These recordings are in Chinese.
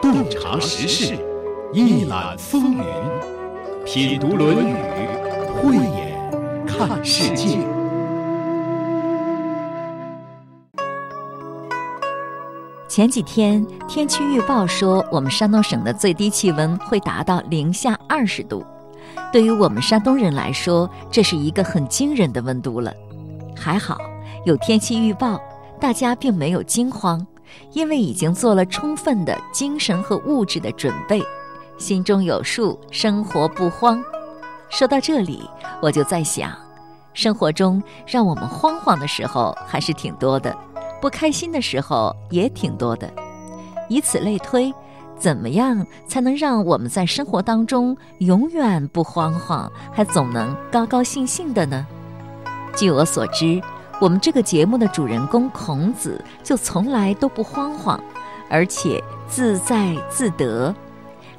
洞察时事，一览风云，品读《论语》，慧眼看世界。前几天天气预报说，我们山东省的最低气温会达到零下二十度。对于我们山东人来说，这是一个很惊人的温度了。还好有天气预报，大家并没有惊慌，因为已经做了充分的精神和物质的准备，心中有数，生活不慌。说到这里，我就在想，生活中让我们慌慌的时候还是挺多的。不开心的时候也挺多的，以此类推，怎么样才能让我们在生活当中永远不慌慌，还总能高高兴兴的呢？据我所知，我们这个节目的主人公孔子就从来都不慌慌，而且自在自得。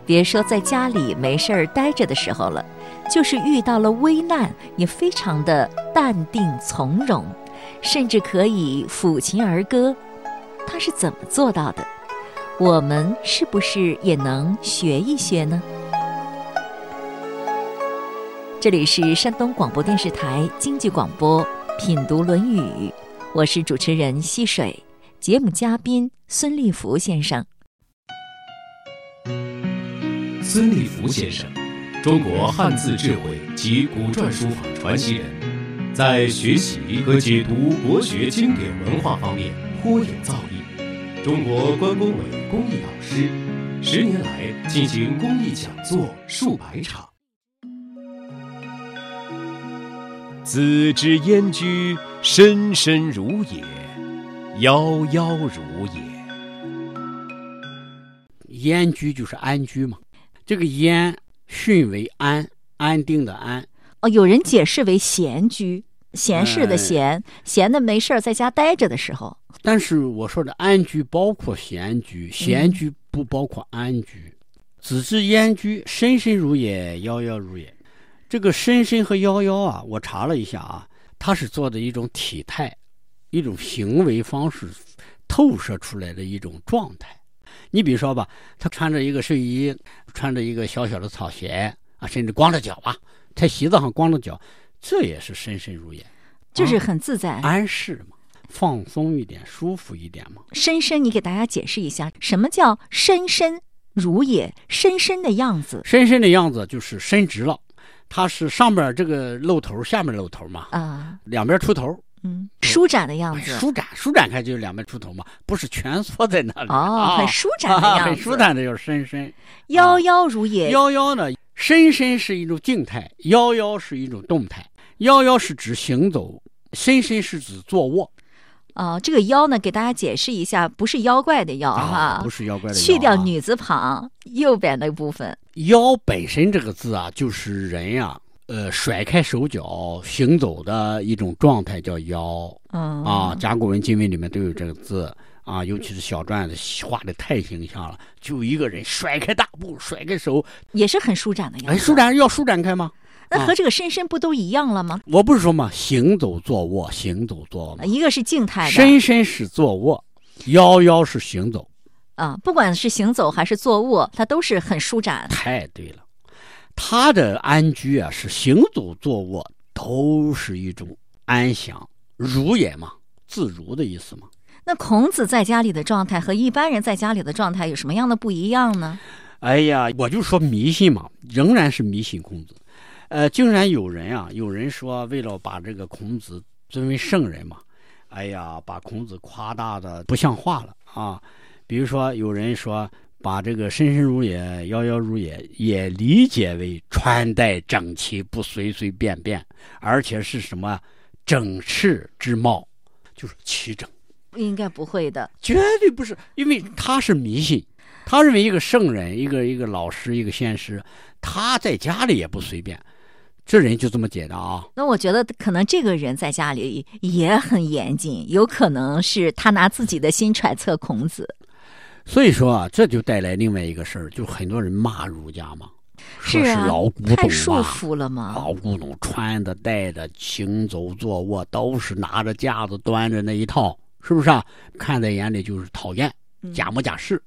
别说在家里没事儿待着的时候了，就是遇到了危难，也非常的淡定从容。甚至可以抚琴儿歌，他是怎么做到的？我们是不是也能学一学呢？这里是山东广播电视台经济广播《品读论语》，我是主持人溪水，节目嘉宾孙立福先生。孙立福先生，中国汉字智慧及古篆书法传奇人。在学习和解读国学经典文化方面颇有造诣，中国关工委公益导师，十年来进行公益讲座数百场。子之燕居，深深如也，夭夭如也。燕居就是安居嘛，这个燕训为安，安定的安。哦，有人解释为闲居，闲适的闲，闲的没事儿在家待着的时候。但是我说的安居包括闲居，闲居不包括安居。子之燕居，深深如也，夭夭如也。这个深深和夭夭啊，我查了一下啊，它是做的一种体态，一种行为方式透射出来的一种状态。你比如说吧，他穿着一个睡衣，穿着一个小小的草鞋啊，甚至光着脚啊。在席子上光着脚，这也是深深如也，就是很自在、安适嘛，放松一点，舒服一点嘛。深深，你给大家解释一下，什么叫深深如也？深深的样子，深深的样子就是伸直了，它是上边这个露头，下面露头嘛，啊，两边出头，嗯，舒展的样子，舒展，舒展开就是两边出头嘛，不是蜷缩在那里，哦，很舒展的样子，很舒展的就是伸伸，夭夭如也，夭夭呢？伸伸是一种静态，夭夭是一种动态。夭夭是指行走，伸伸是指坐卧。哦，这个妖呢，给大家解释一下，不是妖怪的妖哈，不是妖怪的，去掉女字旁，右边那部分。妖本身这个字啊，就是人呀，呃，甩开手脚行走的一种状态，叫腰。嗯啊，甲骨文、金文里面都有这个字。啊，尤其是小篆子画的太形象了，就一个人甩开大步，甩开手，也是很舒展的样子。哎，舒展要舒展开吗？那和这个伸伸不都一样了吗？我不是说嘛，行走坐卧，行走坐卧，一个是静态的，伸伸是坐卧，腰腰是行走。啊，不管是行走还是坐卧，它都是很舒展。太对了，他的安居啊，是行走坐卧都是一种安详，如也嘛，自如的意思嘛。那孔子在家里的状态和一般人在家里的状态有什么样的不一样呢？哎呀，我就说迷信嘛，仍然是迷信孔子。呃，竟然有人啊，有人说为了把这个孔子尊为圣人嘛，哎呀，把孔子夸大的不像话了啊。比如说，有人说把这个深深如也、夭夭如也也理解为穿戴整齐，不随随便便，而且是什么整饬之貌，就是齐整。应该不会的，绝对不是，因为他是迷信，他认为一个圣人、一个一个老师、一个先师，他在家里也不随便，这人就这么简单啊。那我觉得可能这个人在家里也很严谨，有可能是他拿自己的心揣测孔子。所以说啊，这就带来另外一个事儿，就很多人骂儒家嘛，说是老古董太束缚了吗？老古董穿的、戴的、行走、坐卧都是拿着架子、端着那一套。是不是啊？看在眼里就是讨厌假模假式。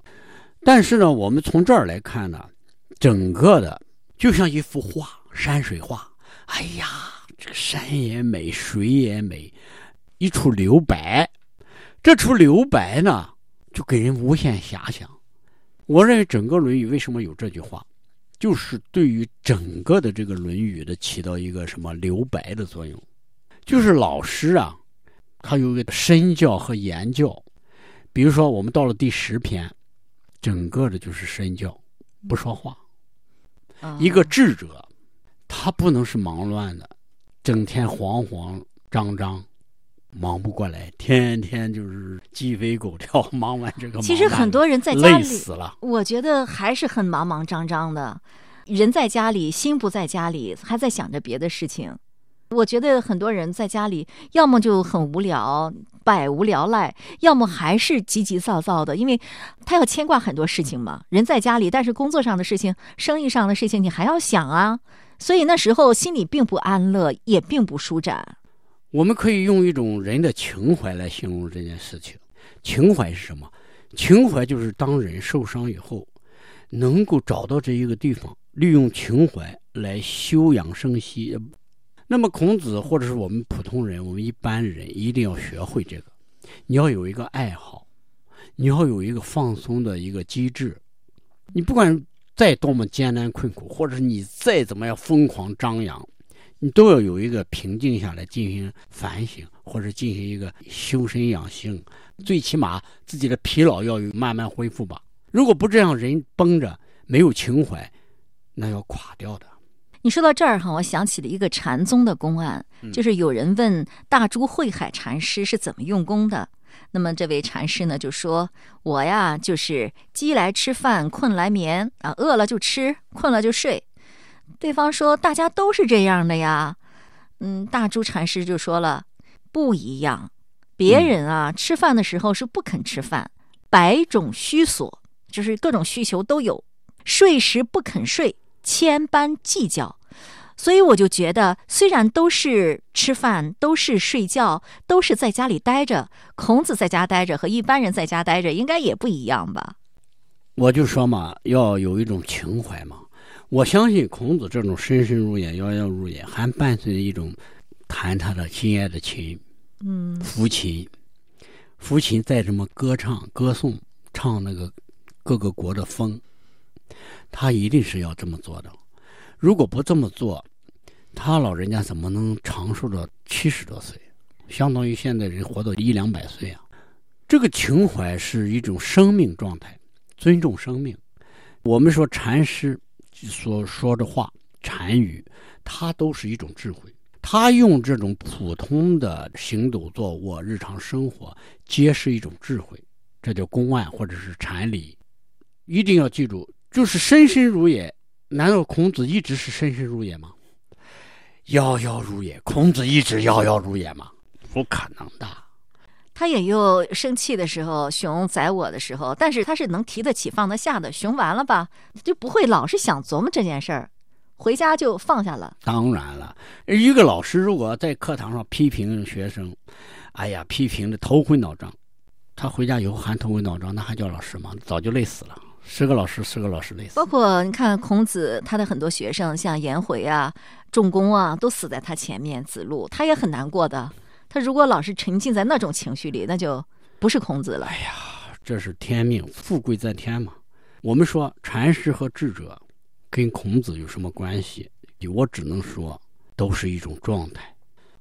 但是呢，我们从这儿来看呢，整个的就像一幅画，山水画。哎呀，这个山也美，水也美，一处留白。这处留白呢，就给人无限遐想。我认为整个《论语》为什么有这句话，就是对于整个的这个《论语》的起到一个什么留白的作用。就是老师啊，他有一个身教和言教。比如说，我们到了第十篇，整个的就是身教，不说话。一个智者，他不能是忙乱的，整天慌慌张张，忙不过来，天天就是鸡飞狗跳，忙完这个。其实很多人在家里累死了。我觉得还是很忙忙张张的，人在家里，心不在家里，还在想着别的事情。我觉得很多人在家里，要么就很无聊，百无聊赖；要么还是急急躁躁的，因为他要牵挂很多事情嘛。人在家里，但是工作上的事情、生意上的事情，你还要想啊，所以那时候心里并不安乐，也并不舒展。我们可以用一种人的情怀来形容这件事情。情怀是什么？情怀就是当人受伤以后，能够找到这一个地方，利用情怀来休养生息。那么，孔子或者是我们普通人，我们一般人一定要学会这个。你要有一个爱好，你要有一个放松的一个机制。你不管再多么艰难困苦，或者是你再怎么样疯狂张扬，你都要有一个平静下来进行反省，或者进行一个修身养性。最起码自己的疲劳要有慢慢恢复吧。如果不这样，人绷着没有情怀，那要垮掉的。你说到这儿哈，我想起了一个禅宗的公案，就是有人问大珠慧海禅师是怎么用功的。那么这位禅师呢就说：“我呀，就是饥来吃饭，困来眠啊，饿了就吃，困了就睡。”对方说：“大家都是这样的呀。”嗯，大珠禅师就说了：“不一样，别人啊，吃饭的时候是不肯吃饭，百种需索，就是各种需求都有；睡时不肯睡。”千般计较，所以我就觉得，虽然都是吃饭，都是睡觉，都是在家里待着，孔子在家待着和一般人在家待着应该也不一样吧？我就说嘛，要有一种情怀嘛。我相信孔子这种深深入眼、遥遥入眼，还伴随着一种弹他的心爱的琴，嗯，抚琴，抚琴再这么歌唱、歌颂、唱那个各个国的风。他一定是要这么做的，如果不这么做，他老人家怎么能长寿到七十多岁？相当于现在人活到一两百岁啊！这个情怀是一种生命状态，尊重生命。我们说禅师所说的话、禅语，它都是一种智慧。他用这种普通的行走、坐卧、日常生活，皆是一种智慧，这叫公案或者是禅理。一定要记住。就是深深如也，难道孔子一直是深深如也吗？遥遥如也，孔子一直遥遥如也吗？不可能的。他也有生气的时候，熊宰我的时候，但是他是能提得起放得下的。熊完了吧，就不会老是想琢磨这件事儿，回家就放下了。当然了，一个老师如果在课堂上批评学生，哎呀，批评的头昏脑胀，他回家以后还头昏脑胀，那还叫老师吗？早就累死了。是个老师，是个老师，类似。包括你看孔子，他的很多学生，像颜回啊、仲弓啊，都死在他前面。子路他也很难过的。他如果老是沉浸在那种情绪里，那就不是孔子了。哎呀，这是天命，富贵在天嘛。我们说禅师和智者跟孔子有什么关系？我只能说，都是一种状态。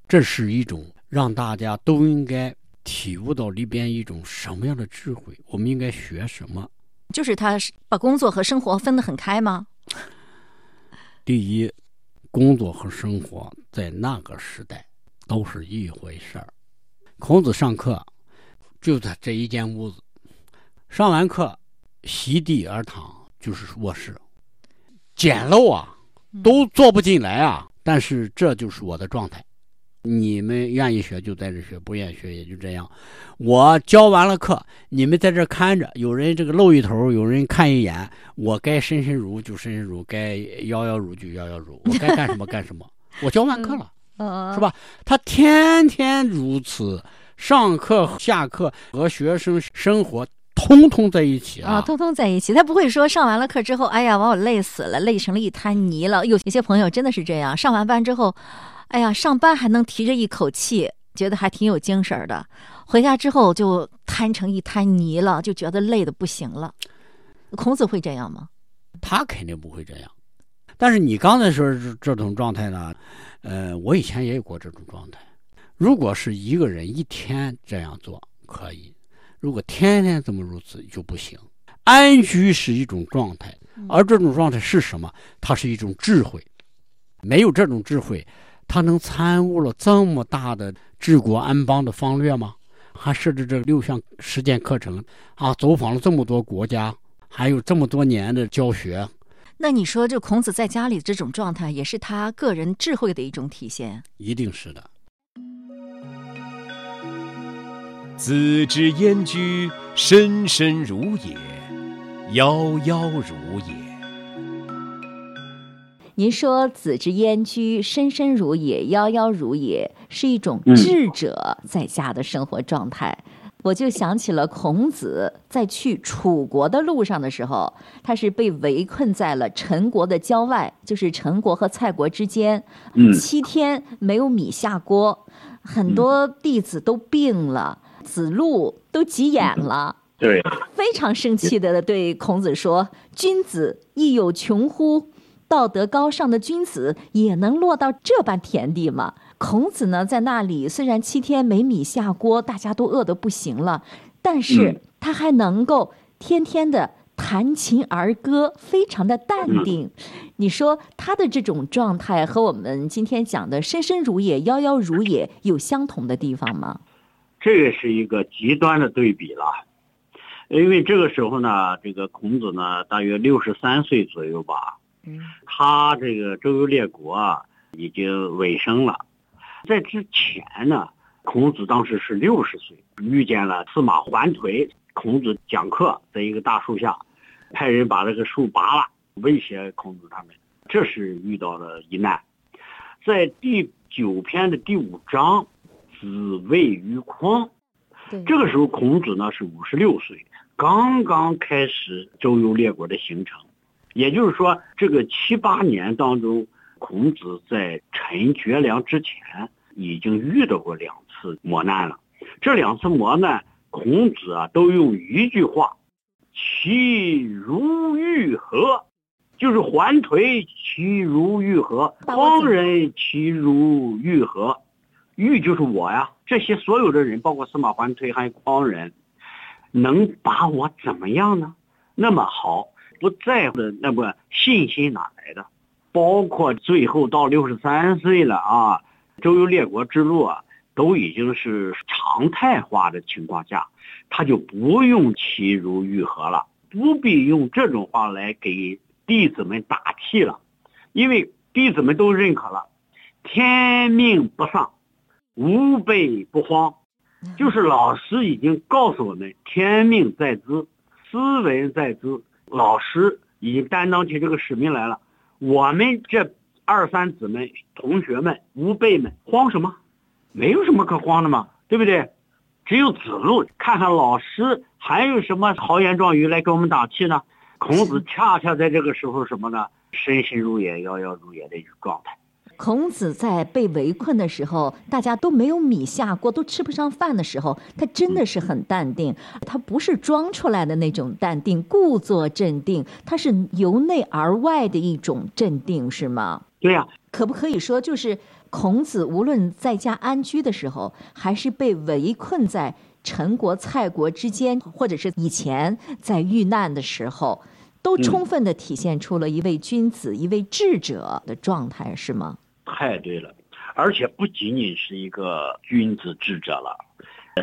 这是一种让大家都应该体悟到里边一种什么样的智慧？我们应该学什么？就是他把工作和生活分得很开吗？第一，工作和生活在那个时代都是一回事儿。孔子上课就在这一间屋子，上完课席地而躺就是卧室，简陋啊，都坐不进来啊。但是这就是我的状态。你们愿意学就在这学，不愿意学也就这样。我教完了课，你们在这看着，有人这个露一头，有人看一眼，我该深深入就深深入，该摇摇入就摇摇入，我该干什么干什么。我教完课了，是吧？他天天如此，上课下课和学生生活通通在一起啊，通通在一起。他不会说上完了课之后，哎呀，把我累死了，累成了一滩泥了。有有些朋友真的是这样，上完班之后，哎呀，上班还能提着一口气，觉得还挺有精神的，回家之后就摊成一滩泥了，就觉得累的不行了。孔子会这样吗？他肯定不会这样。但是你刚才说这种状态呢，呃，我以前也有过这种状态。如果是一个人一天这样做可以，如果天天这么如此就不行。安居是一种状态，而这种状态是什么？它是一种智慧。没有这种智慧，他能参悟了这么大的治国安邦的方略吗？还设置这六项实践课程啊，走访了这么多国家，还有这么多年的教学。那你说，这孔子在家里这种状态，也是他个人智慧的一种体现？一定是的。子之燕居，深深如也，夭夭如也。您说子之燕居，深深如也，夭夭如也，是一种智者在家的生活状态。我就想起了孔子在去楚国的路上的时候，他是被围困在了陈国的郊外，就是陈国和蔡国之间，七天没有米下锅，很多弟子都病了。子路都急眼了，对，非常生气的对孔子说：“君子亦有穷乎？道德高尚的君子也能落到这般田地吗？”孔子呢，在那里虽然七天没米下锅，大家都饿得不行了，但是他还能够天天的弹琴儿歌，非常的淡定。你说他的这种状态和我们今天讲的“深深如也，夭夭如也”有相同的地方吗？这个是一个极端的对比了，因为这个时候呢，这个孔子呢大约六十三岁左右吧，嗯，他这个周游列国啊已经尾声了，在之前呢，孔子当时是六十岁，遇见了司马桓颓，孔子讲课在一个大树下，派人把这个树拔了，威胁孔子他们，这是遇到了一难，在第九篇的第五章。子谓于匡，这个时候孔子呢是五十六岁，刚刚开始周游列国的行程，也就是说，这个七八年当中，孔子在陈绝粮之前已经遇到过两次磨难了。这两次磨难，孔子啊都用一句话：“其如玉何？”就是环颓其如玉何？匡人其如玉何？玉就是我呀，这些所有的人，包括司马桓颓还有匡人，能把我怎么样呢？那么好，不在乎的那么信心哪来的？包括最后到六十三岁了啊，周游列国之路啊，都已经是常态化的情况下，他就不用其如玉合了，不必用这种话来给弟子们打气了，因为弟子们都认可了，天命不丧。无备不慌，就是老师已经告诉我们，天命在兹，斯文在兹。老师已经担当起这个使命来了。我们这二三子们、同学们、吾辈们，慌什么？没有什么可慌的嘛，对不对？只有子路看看老师还有什么豪言壮语来给我们打气呢？孔子恰恰在这个时候什么呢？身心如也，夭夭如也的一个状态。孔子在被围困的时候，大家都没有米下锅，都吃不上饭的时候，他真的是很淡定。他不是装出来的那种淡定，故作镇定，他是由内而外的一种镇定，是吗？对呀。可不可以说，就是孔子无论在家安居的时候，还是被围困在陈国、蔡国之间，或者是以前在遇难的时候，都充分的体现出了一位君子、一位智者的状态，是吗？太对了，而且不仅仅是一个君子智者了，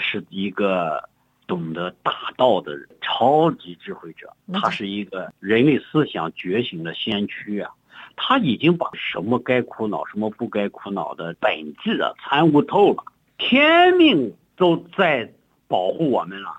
是一个懂得大道的超级智慧者。他是一个人类思想觉醒的先驱啊！他已经把什么该苦恼、什么不该苦恼的本质啊参悟透了。天命都在保护我们了，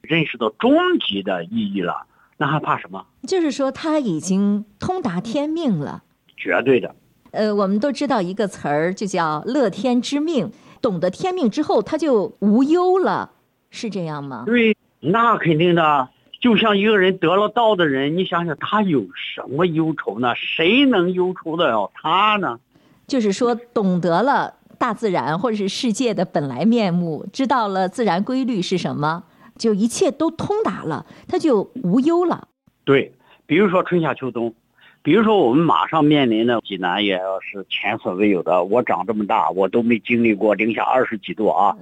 认识到终极的意义了，那还怕什么？就是说他已经通达天命了，绝对的。呃，我们都知道一个词儿，就叫乐天知命。懂得天命之后，他就无忧了，是这样吗？对，那肯定的，就像一个人得了道的人，你想想他有什么忧愁呢？谁能忧愁得了他呢？就是说，懂得了大自然或者是世界的本来面目，知道了自然规律是什么，就一切都通达了，他就无忧了。对，比如说春夏秋冬。比如说，我们马上面临的济南也要是前所未有的。我长这么大，我都没经历过零下二十几度啊！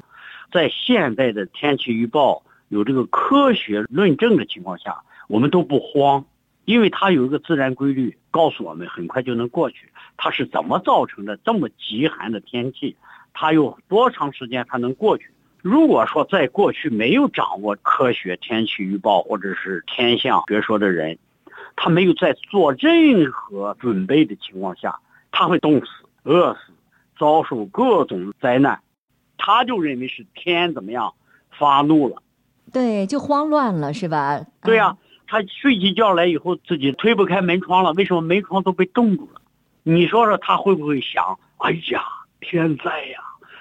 在现在的天气预报有这个科学论证的情况下，我们都不慌，因为它有一个自然规律，告诉我们很快就能过去。它是怎么造成的这么极寒的天气？它有多长时间才能过去？如果说在过去没有掌握科学天气预报或者是天象学说的人，他没有在做任何准备的情况下，他会冻死、饿死、遭受各种灾难，他就认为是天怎么样发怒了，对，就慌乱了，是吧？对呀，他睡起觉来以后自己推不开门窗了，为什么门窗都被冻住了？你说说他会不会想？哎呀，天灾呀！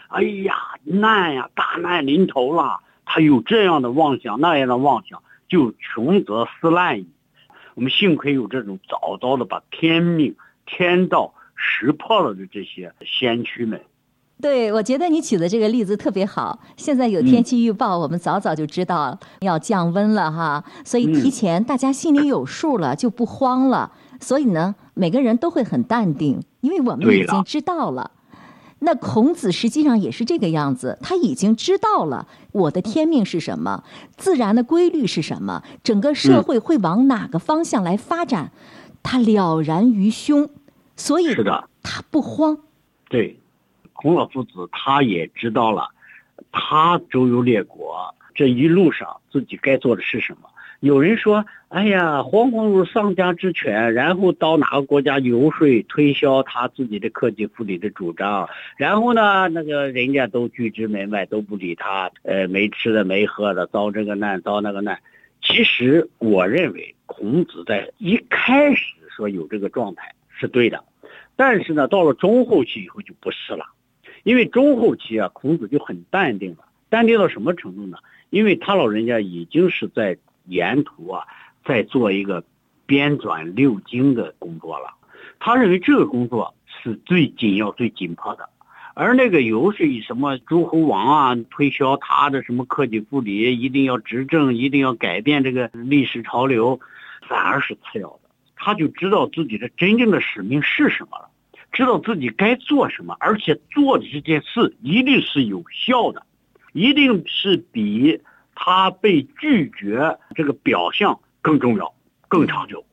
哎呀，难呀，大难临头了！他有这样的妄想，那样的妄想，就穷则思滥矣。我们幸亏有这种早早的把天命、天道识破了的这些先驱们。对，我觉得你举的这个例子特别好。现在有天气预报，我们早早就知道要降温了哈，所以提前大家心里有数了，就不慌了。所以呢，每个人都会很淡定，因为我们已经知道了。那孔子实际上也是这个样子，他已经知道了我的天命是什么，自然的规律是什么，整个社会会往哪个方向来发展，他了然于胸，所以是的，他不慌。对，孔老夫子他也知道了，他周游列国这一路上自己该做的是什么。有人说：“哎呀，惶惶如丧家之犬。”然后到哪个国家游说推销他自己的克己复礼的主张，然后呢，那个人家都拒之门外，都不理他。呃，没吃的，没喝的，遭这个难，遭那个难。其实，我认为孔子在一开始说有这个状态是对的，但是呢，到了中后期以后就不是了，因为中后期啊，孔子就很淡定了。淡定到什么程度呢？因为他老人家已经是在。沿途啊，在做一个编纂六经的工作了。他认为这个工作是最紧要、最紧迫的。而那个游说什么诸侯王啊，推销他的什么克己复礼，一定要执政，一定要改变这个历史潮流，反而是次要的。他就知道自己的真正的使命是什么了，知道自己该做什么，而且做的这件事一定是有效的，一定是比。他被拒绝这个表象更重要、更长久。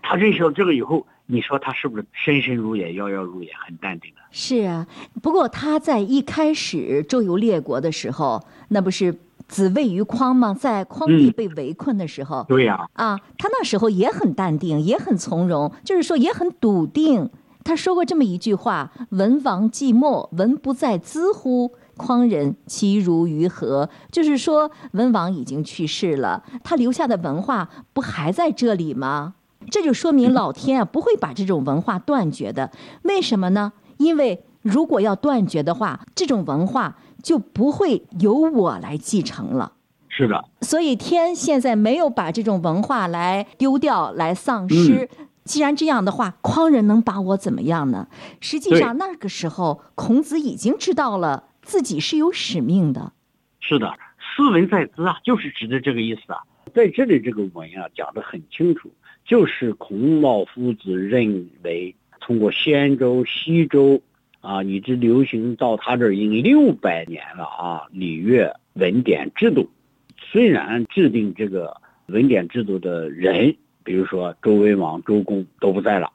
他认识到这个以后，你说他是不是深深如也、遥遥如也、很淡定的？是啊，不过他在一开始周游列国的时候，那不是子谓于匡吗？在匡地被围困的时候，对呀，啊，他那时候也很淡定，也很从容，就是说也很笃定。他说过这么一句话：“文王寂寞，文不在兹乎？”匡人其如于何？就是说，文王已经去世了，他留下的文化不还在这里吗？这就说明老天啊不会把这种文化断绝的。为什么呢？因为如果要断绝的话，这种文化就不会由我来继承了。是的。所以天现在没有把这种文化来丢掉、来丧失。既然这样的话，匡人能把我怎么样呢？实际上那个时候，孔子已经知道了。自己是有使命的，是的，斯文在兹啊，就是指的这个意思啊。在这里，这个文啊讲得很清楚，就是孔老夫子认为，通过仙周、西周啊，一直流行到他这儿已经六百年了啊。礼乐文典制度，虽然制定这个文典制度的人，比如说周文王、周公都不在了，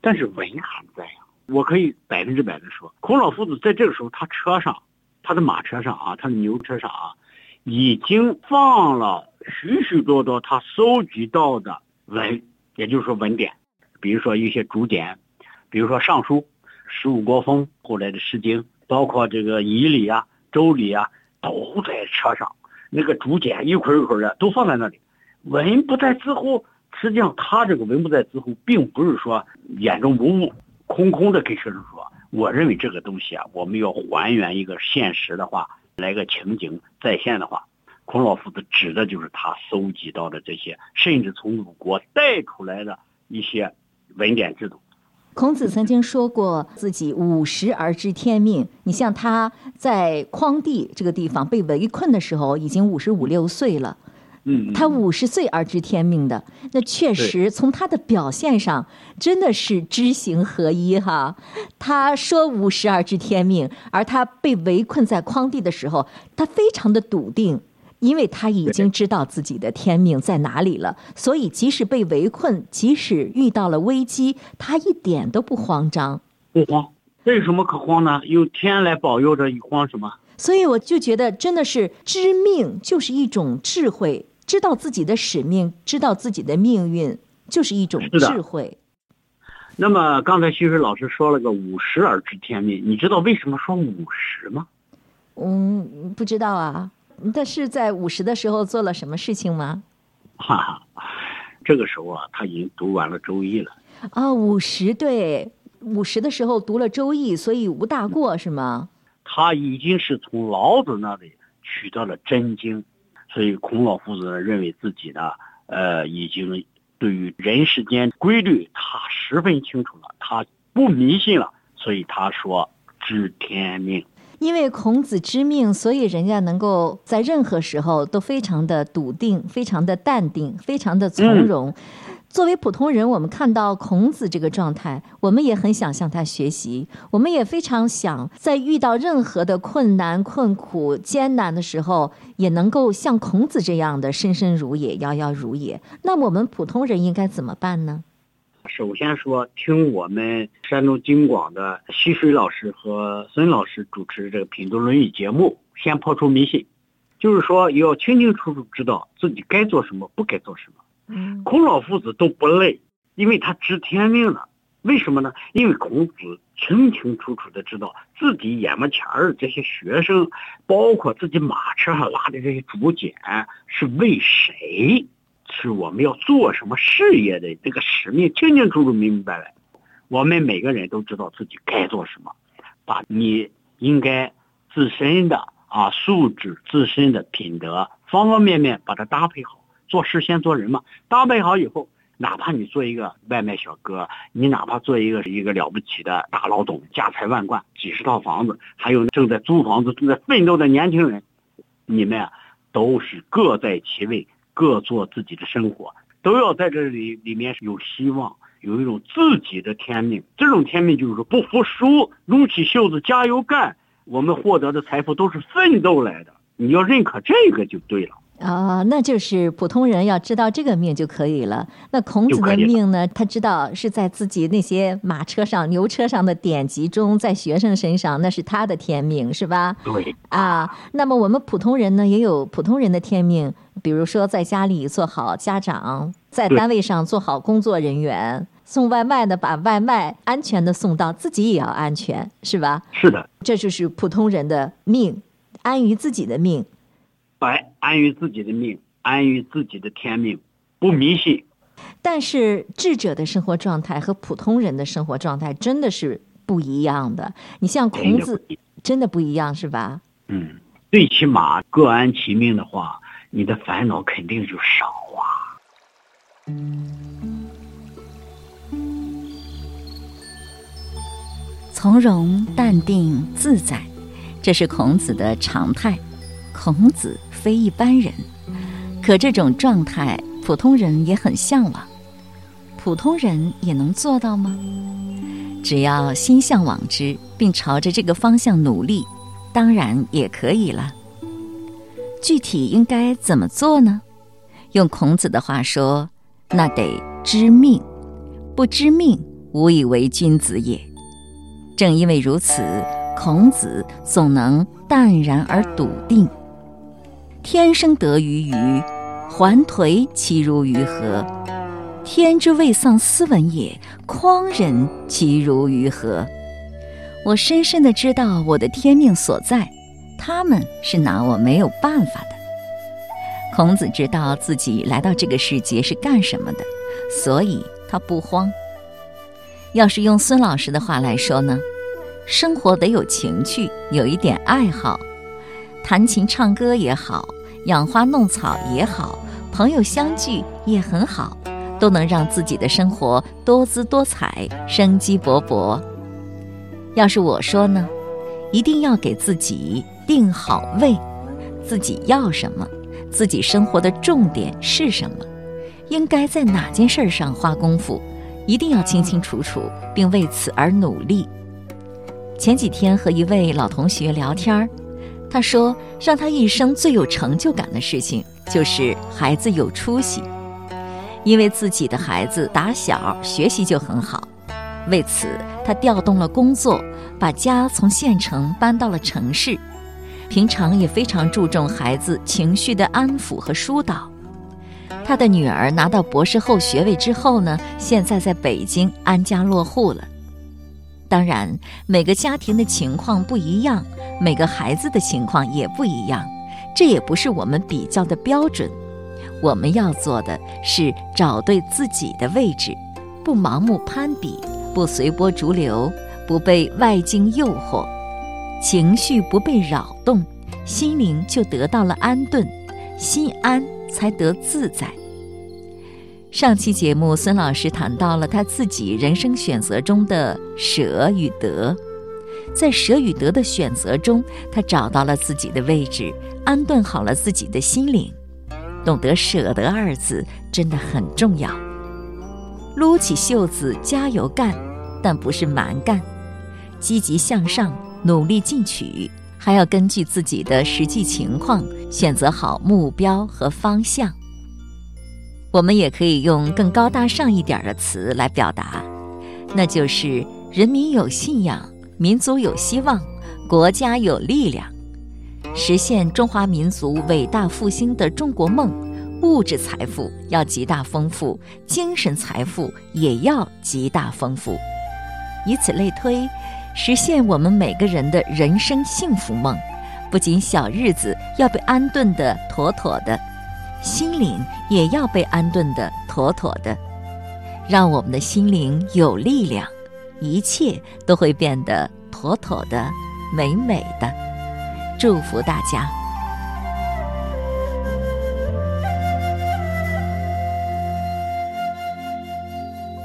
但是文还在。我可以百分之百的说，孔老夫子在这个时候，他车上。他的马车上啊，他的牛车上啊，已经放了许许多多他搜集到的文，也就是说文典，比如说一些竹简，比如说《尚书》《十五国风》后来的《诗经》，包括这个《仪礼》啊、《周礼》啊，都在车上。那个竹简一捆一捆的都放在那里，文不在字乎？实际上，他这个文不在字乎，并不是说眼中无物，空空的给学生说。我认为这个东西啊，我们要还原一个现实的话，来个情景再现的话，孔老夫子指的就是他搜集到的这些，甚至从鲁国带出来的一些文典制度。孔子曾经说过自己五十而知天命。你像他在匡地这个地方被围困的时候，已经五十五六岁了。嗯，他五十岁而知天命的，那确实从他的表现上真的是知行合一哈。他说五十而知天命，而他被围困在匡地的时候，他非常的笃定。因为他已经知道自己的天命在哪里了，所以即使被围困，即使遇到了危机，他一点都不慌张。不慌，这有什么可慌呢？有天来保佑着，你慌什么？所以我就觉得，真的是知命就是一种智慧，知道自己的使命，知道自己的命运，就是一种智慧。那么刚才徐水老师说了个五十而知天命，你知道为什么说五十吗？嗯，不知道啊。他是在五十的时候做了什么事情吗？哈哈，这个时候啊，他已经读完了《周易》了。啊，五十对，五十的时候读了《周易》，所以无大过是吗？他已经是从老子那里取得了真经，所以孔老夫子认为自己呢，呃，已经对于人世间规律他十分清楚了，他不迷信了，所以他说知天命。因为孔子知命，所以人家能够在任何时候都非常的笃定，非常的淡定，非常的从容。作为普通人，我们看到孔子这个状态，我们也很想向他学习。我们也非常想在遇到任何的困难、困苦、艰难的时候，也能够像孔子这样的深深如也，遥遥如也。那我们普通人应该怎么办呢？首先说，听我们山东京广的徐水老师和孙老师主持这个品读《论语》节目，先破除迷信，就是说要清清楚楚知道自己该做什么，不该做什么。孔老夫子都不累，因为他知天命了。为什么呢？因为孔子清清楚楚的知道自己眼门前儿这些学生，包括自己马车上拉的这些竹简，是为谁？是我们要做什么事业的这个使命，清清楚楚、明明白白。我们每个人都知道自己该做什么，把你应该自身的啊素质、自身的品德，方方面面把它搭配好。做事先做人嘛，搭配好以后，哪怕你做一个外卖小哥，你哪怕做一个一个了不起的大老总，家财万贯，几十套房子，还有正在租房子、正在奋斗的年轻人，你们啊都是各在其位。各做自己的生活，都要在这里里面有希望，有一种自己的天命。这种天命就是说不服输，撸起袖子加油干。我们获得的财富都是奋斗来的，你要认可这个就对了。啊，那就是普通人要知道这个命就可以了。那孔子的命呢？他知道是在自己那些马车上、牛车上的典籍中，在学生身上，那是他的天命，是吧？对。啊，那么我们普通人呢，也有普通人的天命。比如说，在家里做好家长，在单位上做好工作人员，送外卖的把外卖安全的送到，自己也要安全，是吧？是的，这就是普通人的命，安于自己的命。哎，安于自己的命，安于自己的天命，不迷信。但是智者的生活状态和普通人的生活状态真的是不一样的。你像孔子，真的不一样，是吧？嗯，最起码各安其命的话。你的烦恼肯定就少啊。从容、淡定、自在，这是孔子的常态。孔子非一般人，可这种状态，普通人也很向往。普通人也能做到吗？只要心向往之，并朝着这个方向努力，当然也可以了。具体应该怎么做呢？用孔子的话说，那得知命，不知命，无以为君子也。正因为如此，孔子总能淡然而笃定。天生得鱼鱼，还颓其如鱼何？天之未丧斯文也，匡人其如鱼何？我深深的知道我的天命所在。他们是拿我没有办法的。孔子知道自己来到这个世界是干什么的，所以他不慌。要是用孙老师的话来说呢，生活得有情趣，有一点爱好，弹琴唱歌也好，养花弄草也好，朋友相聚也很好，都能让自己的生活多姿多彩、生机勃勃。要是我说呢，一定要给自己定好位，自己要什么，自己生活的重点是什么，应该在哪件事儿上花功夫，一定要清清楚楚，并为此而努力。前几天和一位老同学聊天儿，他说让他一生最有成就感的事情就是孩子有出息，因为自己的孩子打小学习就很好，为此他调动了工作，把家从县城搬到了城市，平常也非常注重孩子情绪的安抚和疏导。他的女儿拿到博士后学位之后呢，现在在北京安家落户了。当然，每个家庭的情况不一样，每个孩子的情况也不一样，这也不是我们比较的标准。我们要做的是找对自己的位置，不盲目攀比，不随波逐流，不被外境诱惑，情绪不被扰动，心灵就得到了安顿，心安才得自在。上期节目，孙老师谈到了他自己人生选择中的舍与得，在舍与得的选择中，他找到了自己的位置，安顿好了自己的心灵。懂得舍得二字真的很重要。撸起袖子加油干，但不是蛮干，积极向上，努力进取，还要根据自己的实际情况选择好目标和方向。我们也可以用更高大上一点的词来表达，那就是人民有信仰，民族有希望，国家有力量。实现中华民族伟大复兴的中国梦，物质财富要极大丰富，精神财富也要极大丰富。以此类推，实现我们每个人的人生幸福梦，不仅小日子要被安顿的妥妥的。心灵也要被安顿的妥妥的，让我们的心灵有力量，一切都会变得妥妥的、美美的。祝福大家！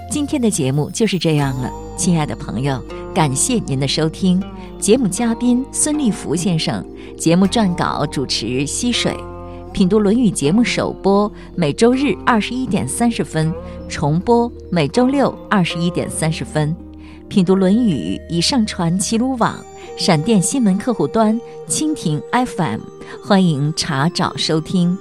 今天的节目就是这样了，亲爱的朋友，感谢您的收听。节目嘉宾孙立福先生，节目撰稿主持溪水。品读《论语》节目首播每周日二十一点三十分，重播每周六二十一点三十分。品读《论语》已上传齐鲁网、闪电新闻客户端、蜻蜓 FM，欢迎查找收听。